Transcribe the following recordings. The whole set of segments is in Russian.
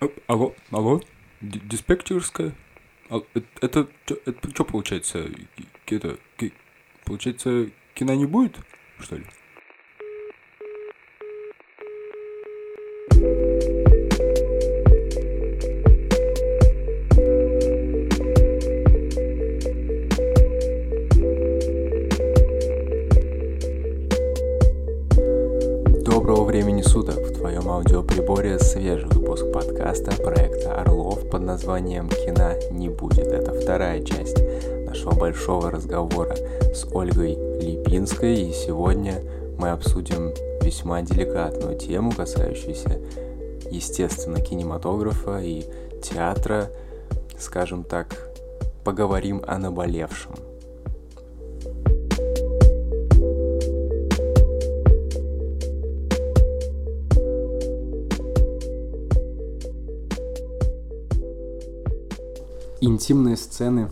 А- Алло, алло, Ди- диспетчерская? А, э- Это, это, что получается? К- Это, получается, кино не будет, что ли? Названием «Кино не будет». Это вторая часть нашего большого разговора с Ольгой Липинской, и сегодня мы обсудим весьма деликатную тему, касающуюся, естественно, кинематографа и театра, скажем так, поговорим о наболевшем. Интимные сцены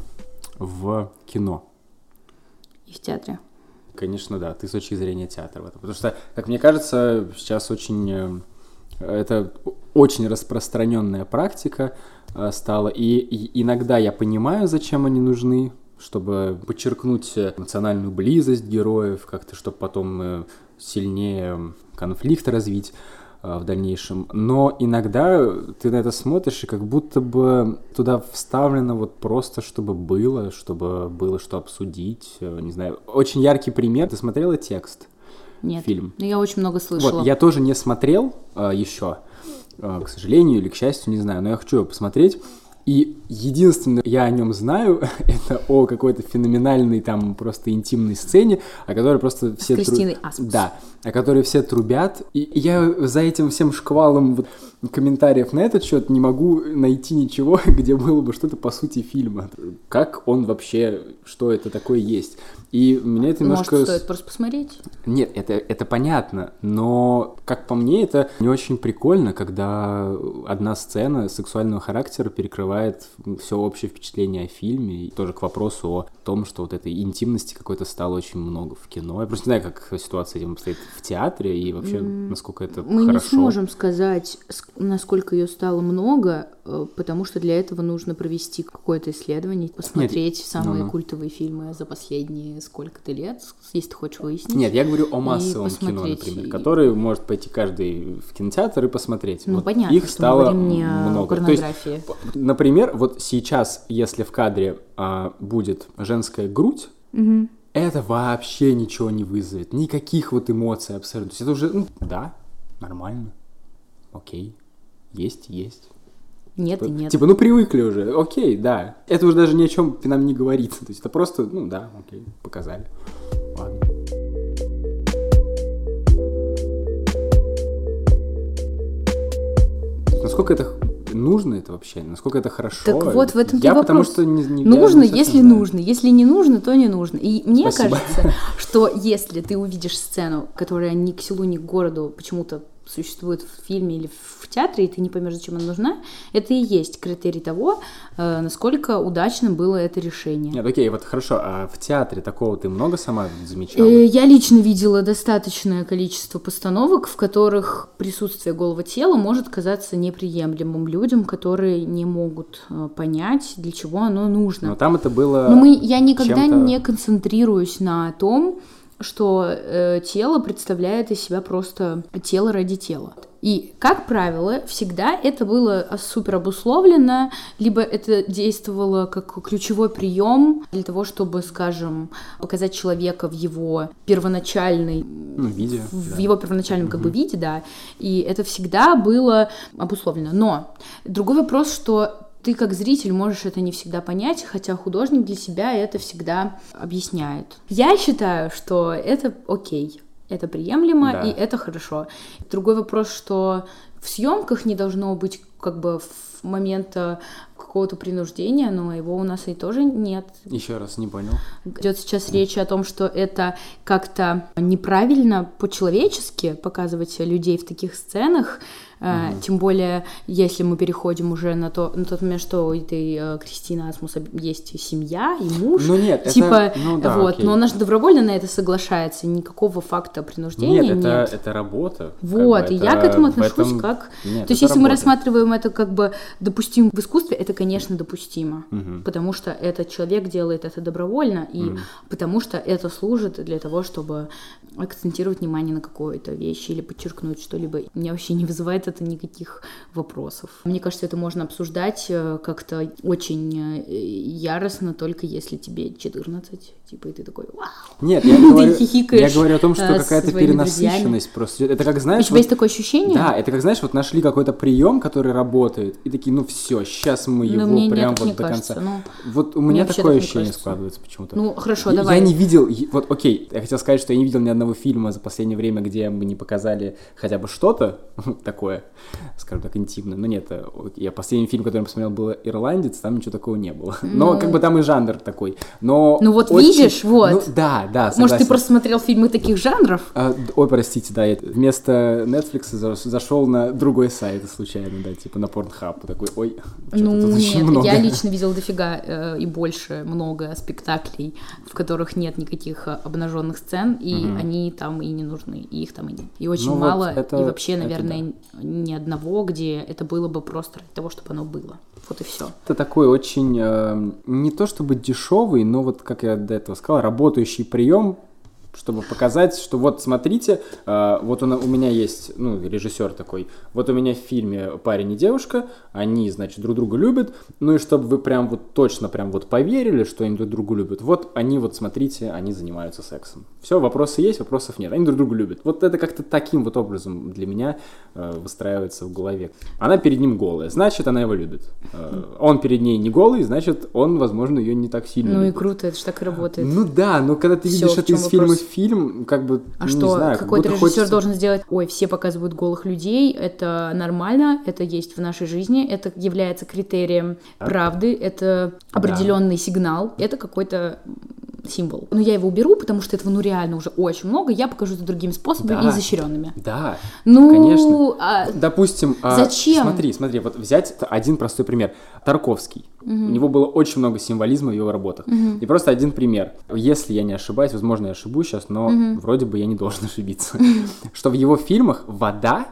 в кино. И в театре. Конечно, да, ты с точки зрения театра в этом. Потому что, как мне кажется, сейчас очень... э, Это очень распространенная практика э, стала. И, и иногда я понимаю, зачем они нужны, чтобы подчеркнуть эмоциональную близость героев, как-то, чтобы потом э, сильнее конфликт развить в дальнейшем. Но иногда ты на это смотришь, и как будто бы туда вставлено вот просто, чтобы было, чтобы было что обсудить. э, Не знаю. Очень яркий пример. Ты смотрела текст? Нет. Фильм. Но я очень много слышала. Вот, я тоже не смотрел э, еще, э, к сожалению или к счастью, не знаю, но я хочу его посмотреть. И единственное, я о нем знаю, это о какой-то феноменальной там просто интимной сцене, о которой просто все... тру- Кристиной Аспус. Да, о которой все трубят. И я за этим всем шквалом вот комментариев на этот счет не могу найти ничего, где было бы что-то по сути фильма. Как он вообще, что это такое есть. И меня это немножко... Может, стоит просто посмотреть? нет, это, это понятно, но, как по мне, это не очень прикольно, когда одна сцена сексуального характера перекрывает все общее впечатление о фильме. И тоже к вопросу о том, что вот этой интимности какой-то стало очень много в кино. Я просто не знаю, как ситуация этим обстоит в театре и вообще, насколько это Мы хорошо. не сможем сказать, ск- насколько ее стало много, э, потому что для этого нужно провести какое-то исследование, посмотреть самые ну-ну. культовые фильмы за последние сколько-то лет, если ты хочешь выяснить. Нет, я говорю о массовом кино, например, и- который может пойти каждый в кинотеатр и посмотреть. Ну, Вот понятно, их стало мы много. То есть. Например, вот сейчас, если в кадре а, будет женская грудь, это вообще ничего не вызовет, никаких вот эмоций абсолютно. То есть это уже, ну, да, нормально, окей, есть, есть. Нет и нет. Типа, ну привыкли уже, окей, да. Это уже даже ни о чем нам не говорит. То есть это просто, ну да, окей, показали. Ладно. Насколько это нужно это вообще? Насколько это хорошо? Так вот, в этом я и потому вопрос. что не, не- я нужно, не если знаю. нужно. Если не нужно, то не нужно. И мне Спасибо. кажется, что если ты увидишь сцену, которая ни к селу, ни к городу почему-то существует в фильме или в театре, и ты не поймешь, зачем она нужна, это и есть критерий того, э, насколько удачным было это решение. Нет, окей, вот хорошо, а в театре такого ты много сама замечала? Э, Я лично видела достаточное количество постановок, в которых присутствие голого тела может казаться неприемлемым людям, которые не могут э, понять, для чего оно нужно. Но там это было... Но мы, я никогда не концентрируюсь на том, что э, тело представляет из себя просто тело ради тела. И, как правило, всегда это было супер обусловлено, либо это действовало как ключевой прием для того, чтобы, скажем, показать человека в его первоначальной Ну, виде, в да. его первоначальном как бы виде, да, и это всегда было обусловлено. Но другой вопрос, что ты как зритель можешь это не всегда понять, хотя художник для себя это всегда объясняет. Я считаю, что это окей, это приемлемо Да. и это хорошо. Другой вопрос, что в съемках не должно быть как бы момента какого-то принуждения, но его у нас и тоже нет. Еще раз, не понял. Идет сейчас речь о том, что это как-то неправильно по-человечески показывать людей в таких сценах, Э, Тем более, если мы переходим уже на, то, на тот момент, что у этой э, Кристины Асмус есть семья и муж. Ну нет, это- типа, ну да, вот, окей. но она же добровольно на это соглашается, никакого факта принуждения Нет, нет. это, это работа. как Вот, бы, и это я к этому отношусь этом- как... Нет, То есть, это если мы работа. рассматриваем это как бы допустимо в искусстве, это, конечно, допустимо. Потому что этот человек делает это добровольно, и потому что это служит для того, чтобы акцентировать внимание на какой-то вещи или подчеркнуть что-либо. Меня вообще не вызывает это никаких вопросов. Мне кажется, это можно обсуждать э, как-то очень э, яростно, только если тебе 14, типа, и ты такой, вау. Нет, я говорю, я говорю о том, что э, какая-то перенасыщенность просто. идет. Это как, У знаешь, тебя вот- есть такое ощущение? Да, это как, знаешь, вот нашли какой-то прием, который работает, и такие, ну все, сейчас мы его Но мне прям вот до кажется, конца. ну. Вот у меня такое ощущение кажется. складывается почему-то. Ну, хорошо, Я- давай. Я не видел, вот окей, я хотел сказать, что я не видел ни одного фильма за последнее время, где мы не показали хотя бы что-то такое, скажем так, интимное. Но нет, э, вот я последний фильм, который я посмотрел, был «Ирландец», там ничего такого не было. Но как бы там и жанр такой. Но Ну вот очень- видишь, вот. Ну, да, да, Может, ты согласен. просто смотрел фильмы таких жанров? А, ой, простите, да, я вместо Netflix за- зашел на другой сайт случайно, да, типа на Pornhub, такой, ой, Ну, тут очень нет, много. я лично видела дофига э, и больше много спектаклей, в которых нет никаких обнаженных сцен, и они там и не нужны, и их там и нет. И очень Ну вот мало, это- и вообще, это наверное, ни одного, где это было бы просто ради того, чтобы оно было. Вот и все. Это такой очень, э, не то чтобы дешевый, но вот, как я до этого сказал, работающий прием, чтобы показать, что вот смотрите, э, вот на- у меня есть, ну, режиссер такой, вот у меня в фильме парень и девушка, они, значит, друг друга любят, ну и чтобы вы прям вот точно прям вот поверили, что они друг друга любят, вот они вот, смотрите, они занимаются сексом. Все, вопросы есть, вопросов нет, они друг друга любят. Вот это как-то таким вот образом для меня э, выстраивается в голове. Она перед ним голая, значит, она его любит. Э, он перед ней не голый, значит, он, возможно, ее не так сильно Ну и любит. круто, это же так и работает. Ну да, но когда ты Всё, видишь это из фильма в фильм, как бы, А ну, что, не знаю, как какой-то режиссер хочется- должен сделать? Ой, все показывают голых людей, это нормально, это есть в нашей жизни, это является критерием правды, это определенный сигнал, это какой-то символ. Но я его уберу, потому что этого ну реально уже очень много, я покажу это другими способами, Да. изощренными. Да, Ну, конечно. а, Допустим, а, Зачем? смотри, смотри, вот взять один простой пример. Тарковский. У него было очень много символизма в его работах. И просто один пример. Если я не ошибаюсь, возможно, я ошибусь сейчас, но вроде бы я не должен ошибиться. Что в его фильмах вода,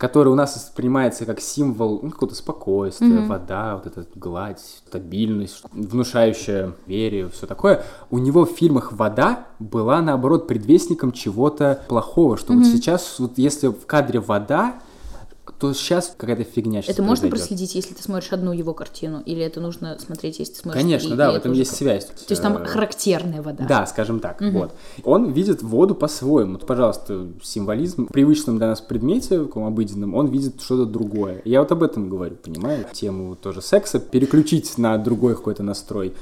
которая у нас воспринимается как символ ну, какого-то спокойствия, вода, вот эта гладь, стабильность, внушающая вере, все такое. У него в фильмах вода была, наоборот, предвестником чего-то плохого, что вот сейчас, вот если в кадре вода, то сейчас какая-то фигня сейчас это можно произойдет. проследить, если ты смотришь одну его картину, или это нужно смотреть, если ты смотришь Конечно, и- да, и в это этом есть связь. То есть там Э, характерная вода. Да, скажем так, вот. Он видит воду по-своему. Вот, Пожалуйста, символизм в привычном для нас предмете, в таком обыденном, он видит что-то другое. Я вот об этом говорю, понимаю? Тему тоже секса переключить на другой какой-то настрой.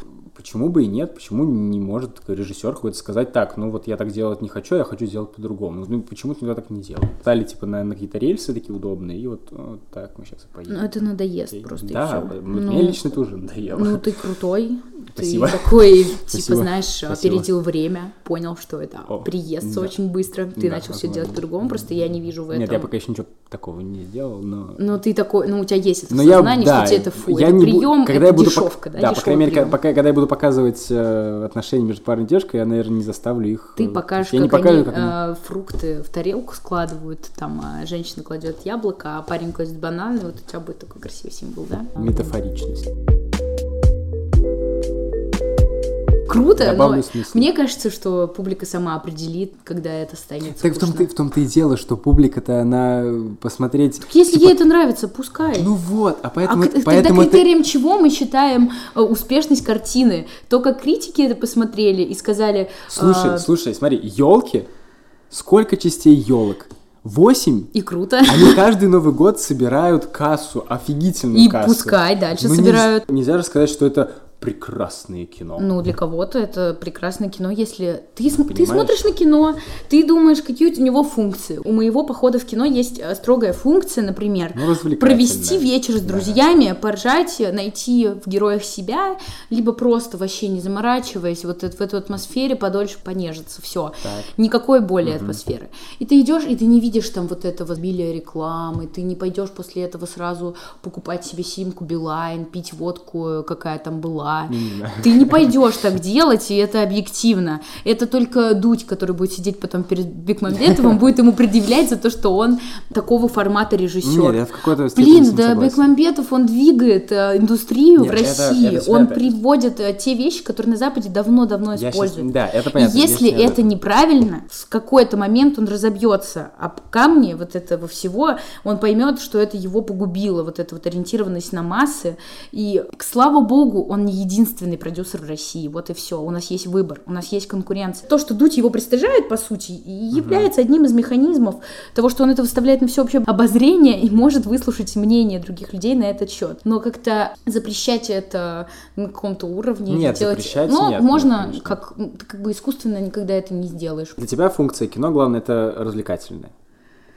Почему бы и нет? Почему не может режиссер какой-то сказать, так, ну вот я так делать не хочу, я хочу сделать по-другому. Ну почему ты так не делал? Стали типа на, на какие-то рельсы такие удобные, и вот, вот так мы сейчас и поедем. Ну, это надоест Окей. просто, и Да, всё. м- Ну, мне лично тоже надоело. Ну, ты крутой. Спасибо. Ты такой, типа, Спасибо. знаешь, Спасибо. опередил время, понял, что это О, приестся да. очень быстро. Ты Да, начал все делать по-другому, просто я не вижу в этом. Нет, я пока еще ничего такого не сделал, но... Ну, ты такой, ну, у тебя есть это Но я, сознание, да, что тебе это фу, я это не прием, когда это я буду дешевка, да, Да, по крайней мере, пока, когда я буду показывать э, отношения между парнем и девушкой, я, наверное, не заставлю их... Ты э, покажешь, я не как покажу, они как они- э, фрукты в тарелку складывают, там а, женщина кладет яблоко, а парень кладет банан, и вот у тебя будет такой красивый символ, да? Метафоричность. Круто, но Добавлю смысл. мне кажется, что публика сама определит, когда это станет Так в том-то, в том-то и дело, что публика-то, она э, посмотреть... Если типа, ей это нравится, пускай. Ну вот, а А поэтому... к- поэтому тогда это- критерием чего мы считаем э, успешность картины? То, как критики это посмотрели и сказали... Слушай, э, слушай, смотри, елки, сколько частей елок? Восемь? И круто. Они каждый Новый год собирают кассу, офигительную И кассу. пускай дальше Ну, нельзя- собирают. Нельзя же сказать, что это прекрасное кино. Ну, для кого-то это прекрасное кино, если ты, см- ты смотришь на кино, ты думаешь, какие у него функции. У моего похода в кино есть э, строгая функция, например, Ну, провести вечер с Да. друзьями, поржать, найти в героях себя, либо просто вообще не заморачиваясь, вот в эту атмосфере подольше понежиться, все. Так. Никакой более атмосферы. И ты идешь, и ты не видишь там вот этого обилия рекламы, ты не пойдешь после этого сразу покупать себе симку Билайн, пить водку, какая там была. Ты не пойдешь так делать, и это объективно. Это только Дудь, который будет сидеть потом перед Бекмамбетовым, будет ему предъявлять за то, что он такого формата режиссер. Нет, я в какой-то Блин, да. Бекмамбетов, он двигает э, индустрию Нет, в это- России. это он свято. приводит э, те вещи, которые на Западе давно-давно используют. да, это И понятно. если здесь я- это неправильно, в какой-то момент он разобьется об камни вот этого всего, он поймет, что это его погубило, вот эта вот ориентированность на массы. И, к слава богу, он не единственный продюсер в России. Вот и все. У нас есть выбор, у нас есть конкуренция. То, что Дудь его пристыжает, по сути, и является одним из механизмов того, что он это выставляет на всеобщее обозрение и может выслушать мнение других людей на этот счет. Но как-то запрещать это на каком-то уровне. Нет, делать... запрещать Ну, нет, можно конечно. как, как бы искусственно никогда это не сделаешь. Для тебя функция кино, главное, это развлекательное.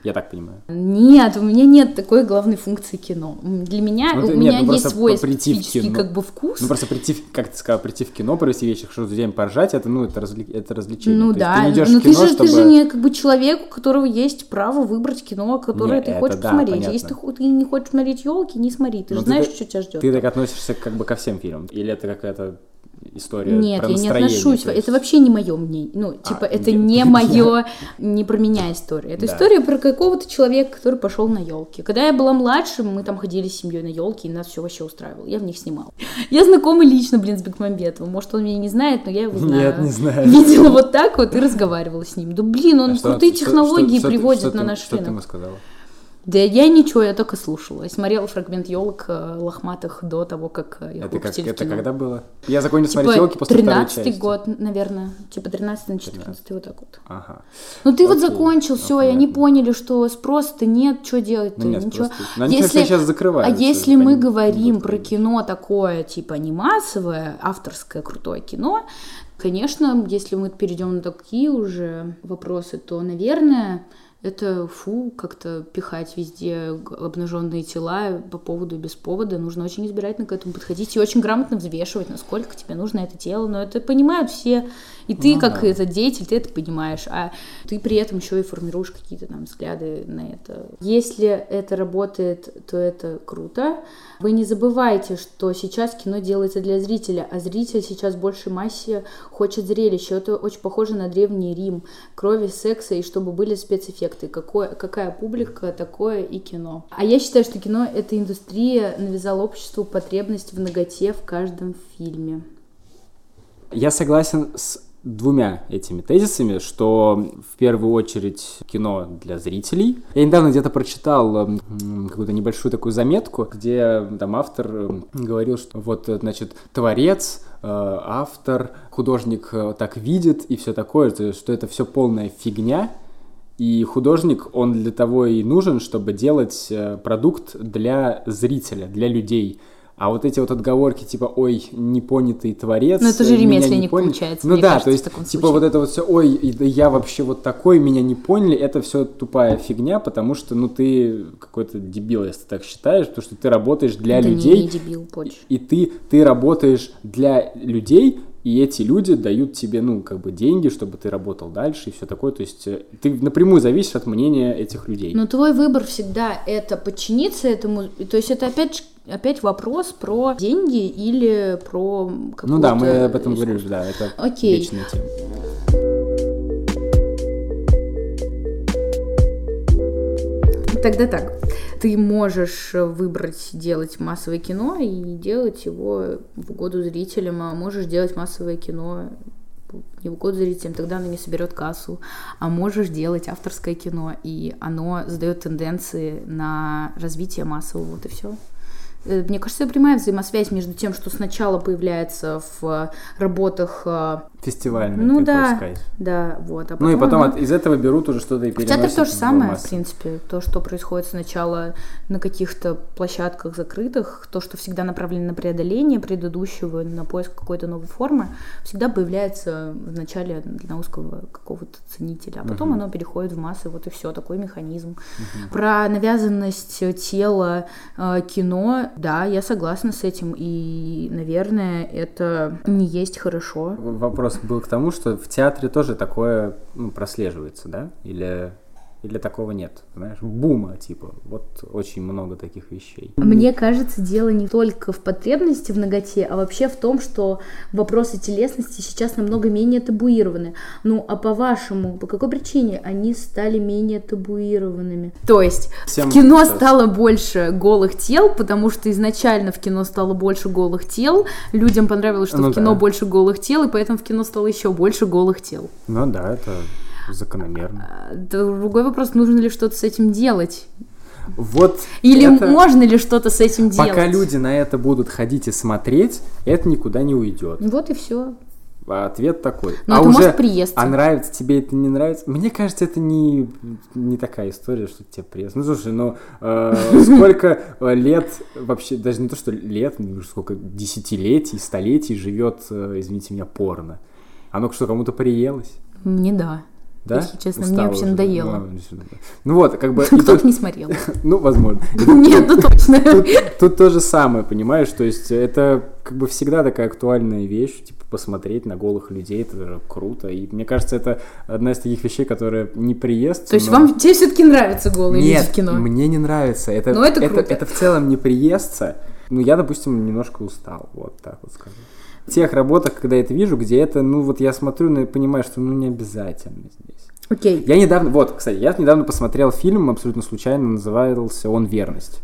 Я так понимаю. Нет, у меня нет такой главной функции кино. Для меня, Ну, у ты- меня нет, ну, есть свой специфический кино. как бы вкус. Ну, просто прийти, как ты сказал, прийти в кино, провести вечер, что с друзьями поржать, это, ну, это, развле- это развлечение. Ну То есть да, ты не но ты кино, же, чтобы... ты же не как бы человек, у которого есть право выбрать кино, которое Не, ты хочешь да, посмотреть. понятно. Если ты, ты не хочешь смотреть елки, не смотри. Ты Ну, же ты знаешь, так- что тебя ждет. Ты так относишься как бы ко всем фильмам? Или это какая-то история Нет, про я не отношусь. есть? Это вообще не мое мнение. Ну, типа, это нет. не мое, не про меня история. Это Да. история про какого-то человека, который пошел на елки. Когда я была младше, мы там ходили с семьей на елки, и нас все вообще устраивало. Я в них снимала. Я знакома лично, блин, с Бекмамбетовым. Может, он меня не знает, но я его знаю. Нет, не знаю. Видела вот так вот и разговаривала с ним. Да блин, он А что- крутые что- технологии что- что приводит что на ты- наш Что ты ему рынок. сказала? Да я ничего, я только слушала. Я смотрела фрагмент елок э, лохматых до того, как э, их Это, как, это кино. когда было? Я закончил Типа смотреть елки после второй 13 части. год, наверное. Типа 13 на 14 вот так вот. Ага. Ну ты вот Окей, закончил, ну, все, и они поняли, что спроса-то нет, что делать-то? Ну, нет, Ничего. ну, они все сейчас А закрываются, если мы говорим будут про кино такое, типа не массовое, авторское крутое кино, конечно, если мы перейдем на такие уже вопросы, то, наверное, это фу, как-то пихать везде обнаженные тела по поводу и без повода. Нужно очень избирательно к этому подходить и очень грамотно взвешивать, насколько тебе нужно это тело. Но это понимают все. И ты, Ну как да. это деятель, ты это понимаешь. А ты при этом еще и формируешь какие-то там взгляды на это. Если это работает, то это круто. Вы не забывайте, что сейчас кино делается для зрителя, а зритель сейчас в большей массе хочет зрелища. Это очень похоже на Древний Рим. Крови, секса и чтобы были спецэффекты. Какое, какая публика, такое и кино. А я считаю, что кино — это индустрия навязала обществу потребность в ноготе в каждом фильме. Я согласен с двумя этими тезисами, что в первую очередь кино для зрителей. Я недавно где-то прочитал м, какую-то небольшую такую заметку, где там автор м, говорил, что вот, э, значит, творец, э, автор, художник э, так видит и все такое, что это все полная фигня, и художник, он для того и нужен, чтобы делать продукт для зрителя, для людей. А вот эти вот отговорки, типа, ой, непонятый творец. Ну, это же э, ремесленник не поняли». получается, Ну да, кажется, то есть, типа, случае. вот это вот все, ой, я вообще вот такой, меня не поняли, это все тупая фигня, потому что, ну, ты какой-то дебил, если ты так считаешь, потому что ты работаешь для да людей. не, не дебил, почь. И ты, ты работаешь для людей, и эти люди дают тебе, ну, как бы деньги, чтобы ты работал дальше и все такое. То есть э, ты напрямую зависишь от мнения этих людей. Но твой выбор всегда это подчиниться этому. То есть это опять ж- опять вопрос про деньги или про какую-то ну да, мы об этом говорили, да, это Окей. вечная тема. Тогда так. Ты можешь выбрать делать массовое кино и делать его в угоду зрителям, а можешь делать массовое кино не в угоду зрителям, тогда оно не соберет кассу. А можешь делать авторское кино, и оно задает тенденции на развитие массового, вот и все. Мне кажется, прямая взаимосвязь между тем, что сначала появляется в работах э, фестивальный Ну да, скайп. да, вот. А Ну и потом от- из этого берут уже что-то и В переносят. театре то же в самое, массы. в принципе, то, что происходит сначала на каких-то площадках закрытых, то, что всегда направлено на преодоление предыдущего, на поиск какой-то новой формы, всегда появляется в начале для узкого какого-то ценителя, а потом Мгм. оно переходит в массы, вот и все, такой механизм. Про навязанность тела э, кино, да, я согласна с этим, и, наверное, это не есть хорошо. Вопрос был к тому, что в театре тоже такое ну, прослеживается, да? Или, или такого нет? Знаешь, бума, типа, вот очень много таких вещей. Мне кажется, дело не только в потребности в ноготе, а вообще в том, что вопросы телесности сейчас намного менее табуированы. Ну, а по-вашему, по какой причине они стали менее табуированными? То есть Всем в кино сейчас- стало больше голых тел, потому что изначально в кино стало больше голых тел, людям понравилось, что Ну в кино да. больше голых тел, и поэтому в кино стало еще больше голых тел. Ну да, это закономерно. А, Другой вопрос, нужно ли что-то с этим делать? Вот Или это- можно ли что-то с этим делать? Пока люди на это будут ходить и смотреть, это никуда не уйдет. Вот и все. Ответ такой. Но а это уже, может приесться. а нравится тебе это не нравится? Мне кажется, это не, не такая история, что тебе приезд. Ну слушай, ну э, сколько лет вообще, даже не то, что лет, ну, сколько десятилетий, столетий живет, э, извините меня, порно. Оно что, кому-то приелось? Мне да. Да? Если честно, мне Устала вообще уже. надоело. Ну. Ну вот, как бы... Кто-то тут- не смотрел. Ну, возможно. Нет, ну точно. Тут, то же самое, понимаешь? То есть это как бы всегда такая актуальная вещь, типа посмотреть на голых людей, это круто. И мне кажется, это одна из таких вещей, которая не приезд. То есть но- вам тебе все-таки нравятся голые Нет, люди в кино? мне не нравится. Это, Ну, это это, круто. это в целом не приестся. Ну, я, допустим, немножко устал, вот так вот скажу. Тех работах, когда я это вижу, где это, ну, вот я смотрю ну, и понимаю, что ну не обязательно здесь. Окей. Я недавно, вот, кстати, я недавно посмотрел фильм, абсолютно случайно, назывался «Он верность».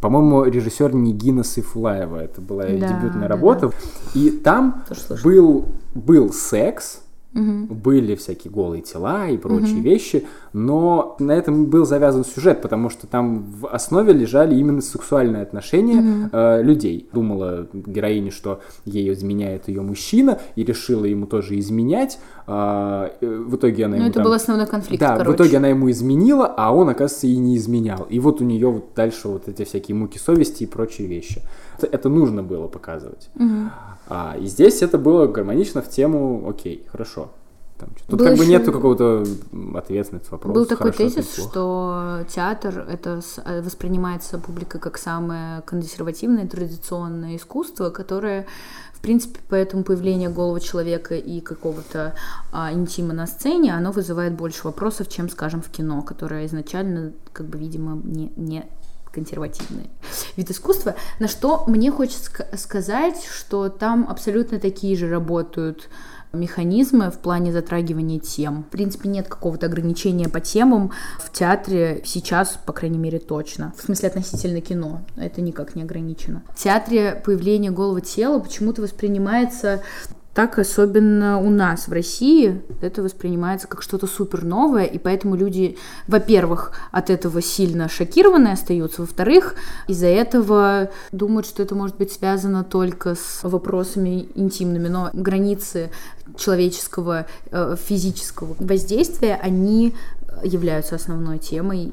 По-моему, режиссер Нигина Сайфулаева, это была ее Да, дебютная да, работа. И там был, был секс, Мгм. были всякие голые тела и прочие вещи, но на этом был завязан сюжет, потому что там в основе лежали именно сексуальные отношения э, людей. Думала героиня, что ей изменяет ее мужчина, и решила ему тоже изменять. А, э, в итоге она Ну, ему это там- был основной конфликт, да, короче. в итоге она ему изменила, а он, оказывается, и не изменял. И вот у нее вот дальше вот эти всякие муки совести и прочие вещи. Это, нужно было показывать. Мгм. А, и здесь это было гармонично в тему, окей, хорошо. Там Тут Был как бы ещё- нету какого-то ответственности вопроса. Был такой тезис, что театр это э, воспринимается публикой как самое консервативное традиционное искусство, которое в принципе, поэтому появление голого человека и какого-то а, интима на сцене, оно вызывает больше вопросов, чем, скажем, в кино, которое изначально, как бы, видимо, не, не консервативный вид искусства. На что мне хочется ска- сказать, что там абсолютно такие же работают механизмы в плане затрагивания тем. В принципе, нет какого-то ограничения по темам в театре сейчас, по крайней мере, точно. В смысле, относительно кино. Это никак не ограничено. В театре появление голого тела почему-то воспринимается так, особенно у нас в России, это воспринимается как что-то супер новое, и поэтому люди, во-первых, от этого сильно шокированы остаются, во-вторых, из-за этого думают, что это может быть связано только с вопросами интимными, но границы человеческого э, физического воздействия, они являются основной темой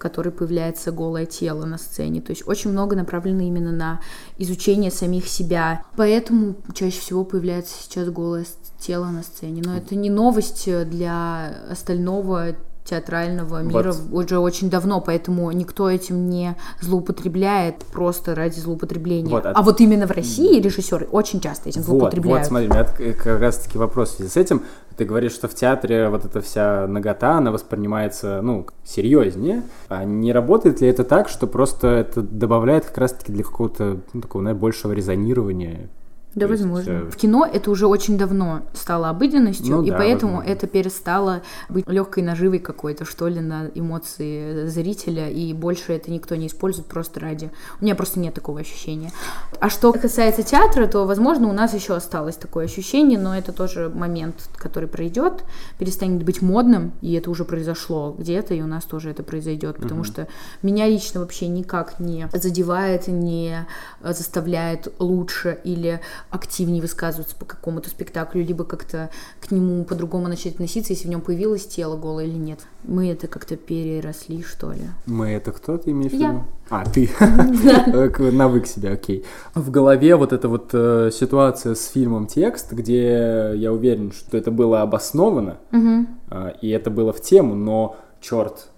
которой появляется голое тело на сцене. То есть очень много направлено именно на изучение самих себя. Поэтому чаще всего появляется сейчас голое тело на сцене. Но это не новость для остального театрального мира Вот. уже очень давно, поэтому никто этим не злоупотребляет просто ради злоупотребления. Вот, а- а... вот именно в России режиссеры очень часто этим Вот, злоупотребляют. вот, смотри, у меня т- как раз таки вопрос в связи с этим. Ты говоришь, что в театре вот эта вся нагота, она воспринимается, ну, серьезнее. А не работает ли это так, что просто это добавляет как раз таки для какого-то, ну, такого, наверное, большего резонирования? Да, То есть, возможно. э, В кино это уже очень давно стало обыденностью, Ну и да, поэтому возможно. это перестало быть легкой наживой какой-то, что ли, на эмоции зрителя, и больше это никто не использует просто ради. У меня просто нет такого ощущения. А что касается театра, то, возможно, у нас еще осталось такое ощущение, но это тоже момент, который пройдет, перестанет быть модным, и это уже произошло где-то, и у нас тоже это произойдет, потому что меня лично вообще никак не задевает, не заставляет лучше или активнее высказываться по какому-то спектаклю, либо как-то к нему по-другому начать относиться, если в нем появилось тело голое или нет. Мы это как-то переросли, что ли. Мы это кто ты имеешь в Я. виду? А, ты. Э, Навык себя, окей. В голове вот эта вот э, ситуация с фильмом «Текст», где я уверен, что это было обосновано, а, и это было в тему, но, черт,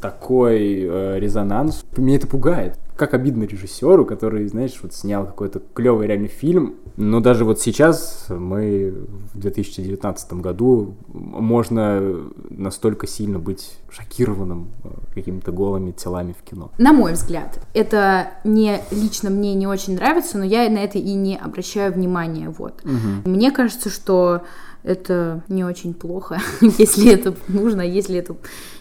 такой э, резонанс. Меня это пугает. Как обидно режиссеру, который, знаешь, вот снял какой-то клевый реальный фильм. Но даже вот сейчас мы в 2019 году можно настолько сильно быть шокированным э, какими-то голыми телами в кино. На мой взгляд, это не лично мне не очень нравится, но я на это и не обращаю внимания. Вот. Мне кажется, что это не очень плохо, если это нужно, если это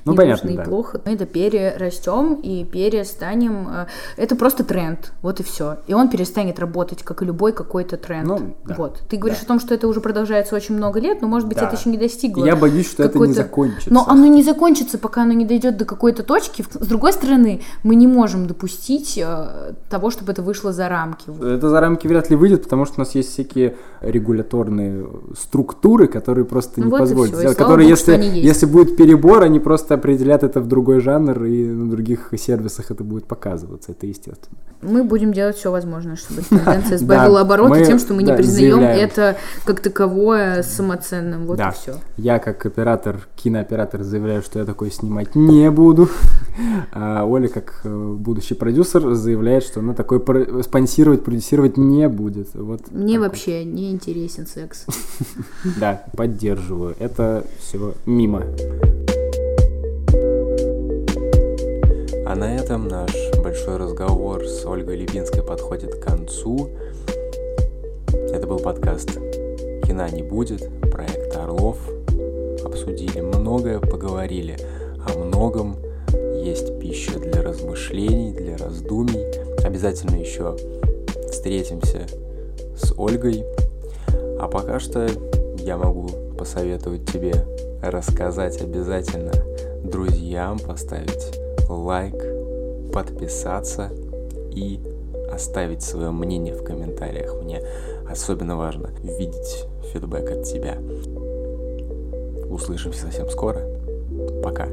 Ну, не понятно, нужно да. и плохо. Мы это перерастем и перестанем. э, Это просто тренд, вот и все. И он перестанет работать, как и любой какой-то тренд. Ну, да. Вот. Ты говоришь Да. о том, что это уже продолжается очень много лет, но может быть Да. это еще не достигло. Я боюсь, что это не закончится. Но оно не закончится, пока оно не дойдет до какой-то точки. С другой стороны, мы не можем допустить э, того, чтобы это вышло за рамки. Это за рамки вряд ли выйдет, потому что у нас есть всякие регуляторные структуры, которые просто Ну не вот позволят всё, и сделать. Которые, богу, если, если будет перебор, они просто определят это в другой жанр, и на других сервисах это будет показываться. Это естественно. Мы будем делать все возможное, чтобы тенденция сбавила обороты тем, что мы не признаем это как таковое самоценным. Вот Да. и все. Я, как оператор, кинооператор, заявляю, что я такой снимать не буду. А Оля, как э, будущий продюсер, заявляет, что она такой про- спонсировать, продюсировать не будет. Вот Мне вообще не интересен секс. Да, поддерживаю. Это все мимо. А на этом наш большой разговор с Ольгой Лебинской подходит к концу. Это был подкаст «Кино не будет», проект «Орлов». Обсудили многое, поговорили о многом. Есть пища для размышлений, для раздумий. Обязательно еще встретимся с Ольгой. А пока что я могу посоветовать тебе рассказать обязательно друзьям, поставить лайк, подписаться и оставить свое мнение в комментариях. Мне особенно важно видеть фидбэк от тебя. Услышимся совсем скоро. Пока.